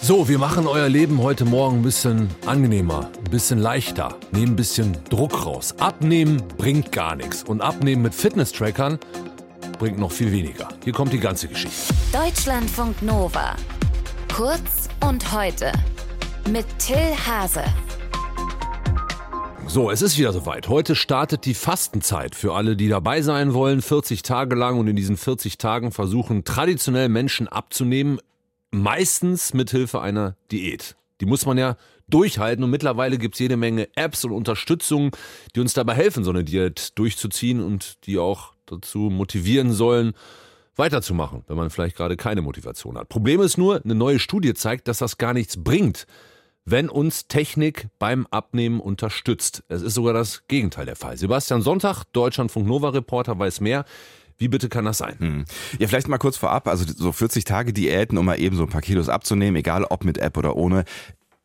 So, wir machen euer Leben heute Morgen ein bisschen angenehmer, ein bisschen leichter, nehmen ein bisschen Druck raus. Abnehmen bringt gar nichts und abnehmen mit Fitness-Trackern bringt noch viel weniger. Hier kommt die ganze Geschichte. Deutschlandfunk Nova. Kurz und heute. Mit Till Hase. So, es ist wieder soweit. Heute startet die Fastenzeit für alle, die dabei sein wollen. 40 Tage lang und in diesen 40 Tagen versuchen traditionell Menschen abzunehmen, meistens mit Hilfe einer Diät. Die muss man ja durchhalten und mittlerweile gibt es jede Menge Apps und Unterstützungen, die uns dabei helfen, so eine Diät durchzuziehen und die auch dazu motivieren sollen, weiterzumachen, wenn man vielleicht gerade keine Motivation hat. Problem ist nur, eine neue Studie zeigt, dass das gar nichts bringt, wenn uns Technik beim Abnehmen unterstützt. Es ist sogar das Gegenteil der Fall. Sebastian Sonntag, Deutschlandfunk Nova Reporter, weiß mehr. Wie bitte kann das sein? Hm. Ja, vielleicht mal kurz vorab, also so 40 Tage Diäten, um mal eben so ein paar Kilos abzunehmen, egal ob mit App oder ohne,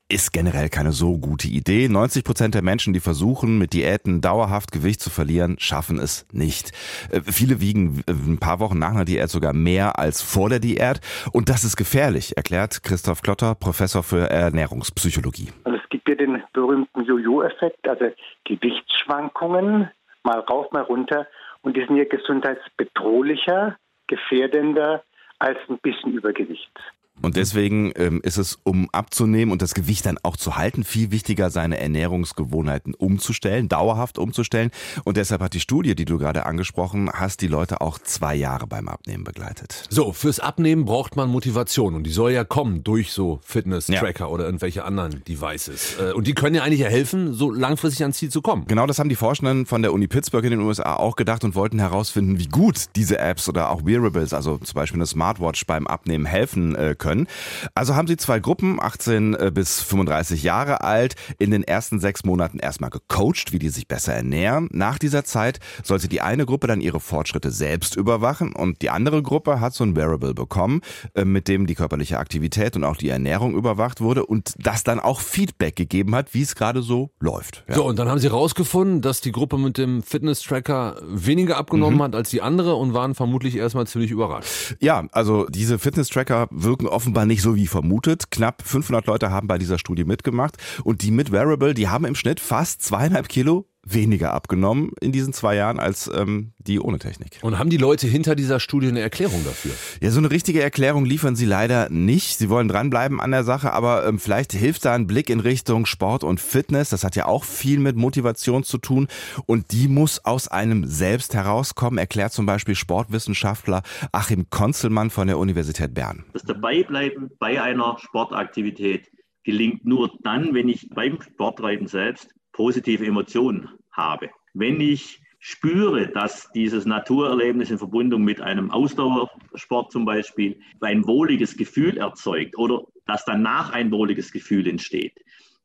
ist generell keine so gute Idee. 90 Prozent der Menschen, die versuchen, mit Diäten dauerhaft Gewicht zu verlieren, schaffen es nicht. Äh, viele wiegen äh, ein paar Wochen nach einer Diät sogar mehr als vor der Diät. Und das ist gefährlich, erklärt Christoph Klotter, Professor für Ernährungspsychologie. Also es gibt ja den berühmten Jojo-Effekt, also Gewichtsschwankungen, mal rauf, mal runter. Und die sind ja gesundheitsbedrohlicher, gefährdender als ein bisschen Übergewicht. Und deswegen ähm, ist es, um abzunehmen und das Gewicht dann auch zu halten, viel wichtiger, seine Ernährungsgewohnheiten umzustellen, dauerhaft umzustellen. Und deshalb hat die Studie, die du gerade angesprochen hast, die Leute auch zwei Jahre beim Abnehmen begleitet. So, fürs Abnehmen braucht man Motivation und die soll ja kommen durch so Fitness-Tracker ja. oder irgendwelche anderen Devices. Äh, und die können ja eigentlich ja helfen, so langfristig ans Ziel zu kommen. Genau, das haben die Forschenden von der Uni Pittsburgh in den USA auch gedacht und wollten herausfinden, wie gut diese Apps oder auch Wearables, also zum Beispiel eine Smartwatch beim Abnehmen helfen äh, können können. Also haben sie zwei Gruppen, 18 äh, bis 35 Jahre alt, in den ersten sechs Monaten erstmal gecoacht, wie die sich besser ernähren. Nach dieser Zeit sollte die eine Gruppe dann ihre Fortschritte selbst überwachen und die andere Gruppe hat so ein Wearable bekommen, äh, mit dem die körperliche Aktivität und auch die Ernährung überwacht wurde und das dann auch Feedback gegeben hat, wie es gerade so läuft. Ja. So, und dann haben sie rausgefunden, dass die Gruppe mit dem Fitness-Tracker weniger abgenommen mhm. hat als die andere und waren vermutlich erstmal ziemlich überrascht. Ja, also diese Fitness-Tracker wirken offenbar nicht so wie vermutet. Knapp 500 Leute haben bei dieser Studie mitgemacht und die mit Wearable, die haben im Schnitt fast zweieinhalb Kilo weniger abgenommen in diesen zwei Jahren als ähm, die ohne Technik. Und haben die Leute hinter dieser Studie eine Erklärung dafür? Ja, so eine richtige Erklärung liefern sie leider nicht. Sie wollen dranbleiben an der Sache, aber ähm, vielleicht hilft da ein Blick in Richtung Sport und Fitness. Das hat ja auch viel mit Motivation zu tun und die muss aus einem selbst herauskommen, erklärt zum Beispiel Sportwissenschaftler Achim Konzelmann von der Universität Bern. Das Dabeibleiben bei einer Sportaktivität gelingt nur dann, wenn ich beim Sporttreiben selbst positive Emotionen habe. Wenn ich spüre, dass dieses Naturerlebnis in Verbindung mit einem Ausdauersport zum Beispiel ein wohliges Gefühl erzeugt oder dass danach ein wohliges Gefühl entsteht,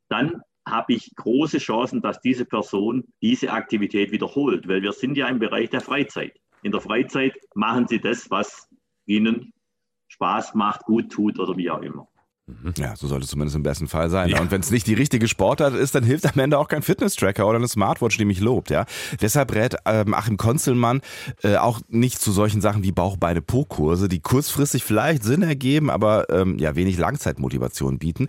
dann habe ich große Chancen, dass diese Person diese Aktivität wiederholt, weil wir sind ja im Bereich der Freizeit. In der Freizeit machen Sie das, was Ihnen Spaß macht, gut tut oder wie auch immer. Mhm. Ja, so sollte es zumindest im besten Fall sein. Ja. Und wenn es nicht die richtige Sportart ist, dann hilft am Ende auch kein Fitness-Tracker oder eine Smartwatch, die mich lobt. Ja, Deshalb rät ähm, Achim Konzelmann äh, auch nicht zu solchen Sachen wie Bauch, Beine, Po-Kurse, die kurzfristig vielleicht Sinn ergeben, aber ähm, ja wenig Langzeitmotivation bieten.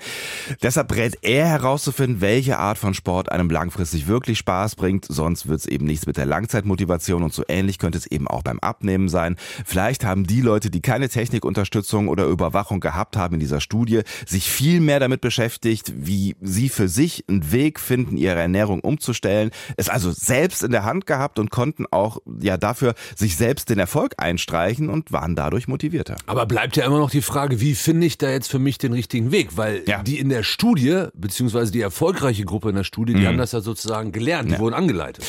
Deshalb rät er herauszufinden, welche Art von Sport einem langfristig wirklich Spaß bringt. Sonst wird es eben nichts mit der Langzeitmotivation und so ähnlich könnte es eben auch beim Abnehmen sein. Vielleicht haben die Leute, die keine Technikunterstützung oder Überwachung gehabt haben in dieser Studie, sich viel mehr damit beschäftigt, wie sie für sich einen Weg finden, ihre Ernährung umzustellen, es also selbst in der Hand gehabt und konnten auch ja dafür sich selbst den Erfolg einstreichen und waren dadurch motivierter. Aber bleibt ja immer noch die Frage, wie finde ich da jetzt für mich den richtigen Weg? Weil ja. die in der Studie, beziehungsweise die erfolgreiche Gruppe in der Studie, die mhm. haben das ja sozusagen gelernt, die ja. wurden angeleitet.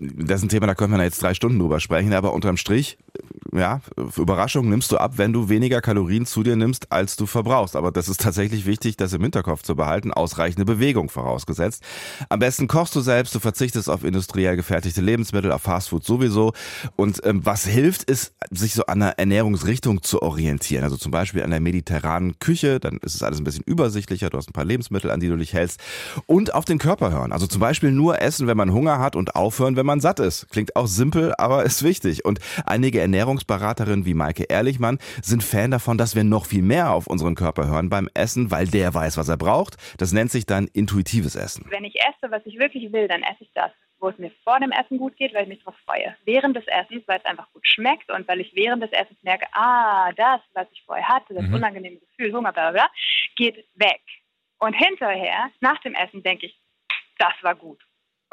Das ist ein Thema, da können wir jetzt drei Stunden drüber sprechen, aber unterm Strich, ja, Überraschung nimmst du ab, wenn du weniger Kalorien zu dir nimmst, als du verbrauchst. Aber das ist tatsächlich wichtig, das im Hinterkopf zu behalten, ausreichende Bewegung vorausgesetzt. Am besten kochst du selbst, du verzichtest auf industriell gefertigte Lebensmittel, auf Fastfood sowieso. Und ähm, was hilft, ist, sich so an der Ernährungsrichtung zu orientieren. Also zum Beispiel an der mediterranen Küche, dann ist es alles ein bisschen übersichtlicher, du hast ein paar Lebensmittel, an die du dich hältst. Und auf den Körper hören. Also zum Beispiel nur essen, wenn man Hunger hat und aufhören, wenn man satt ist. Klingt auch simpel, aber ist wichtig. Und einige Ernährungs Ernährungsberaterin wie Maike Ehrlichmann sind Fan davon, dass wir noch viel mehr auf unseren Körper hören beim Essen, weil der weiß, was er braucht. Das nennt sich dann intuitives Essen. Wenn ich esse, was ich wirklich will, dann esse ich das wo es mir vor dem Essen gut geht, weil ich mich darauf freue. Während des Essens, weil es einfach gut schmeckt und weil ich während des Essens merke, ah, das, was ich vorher hatte, das mhm. unangenehme Gefühl, Hunger, bla, bla, bla, geht weg. Und hinterher, nach dem Essen, denke ich, das war gut.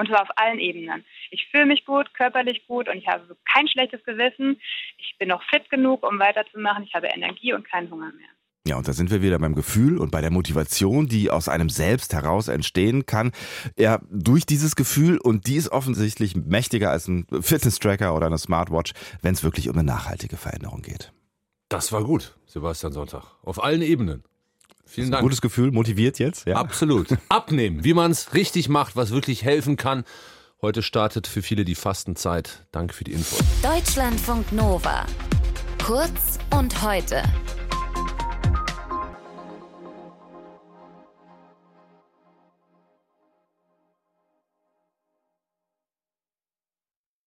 Und zwar auf allen Ebenen. Ich fühle mich gut, körperlich gut und ich habe kein schlechtes Gewissen. Ich bin noch fit genug, um weiterzumachen. Ich habe Energie und keinen Hunger mehr. Ja, und da sind wir wieder beim Gefühl und bei der Motivation, die aus einem selbst heraus entstehen kann. Ja, durch dieses Gefühl und die ist offensichtlich mächtiger als ein Fitness-Tracker oder eine Smartwatch, wenn es wirklich um eine nachhaltige Veränderung geht. Das war gut, Sebastian Sonntag. Auf allen Ebenen. Vielen Dank. Gutes Gefühl, motiviert jetzt? Ja. Absolut. Abnehmen, wie man es richtig macht, was wirklich helfen kann. Heute startet für viele die Fastenzeit. Danke für die Info. Deutschlandfunk Nova. Kurz und heute.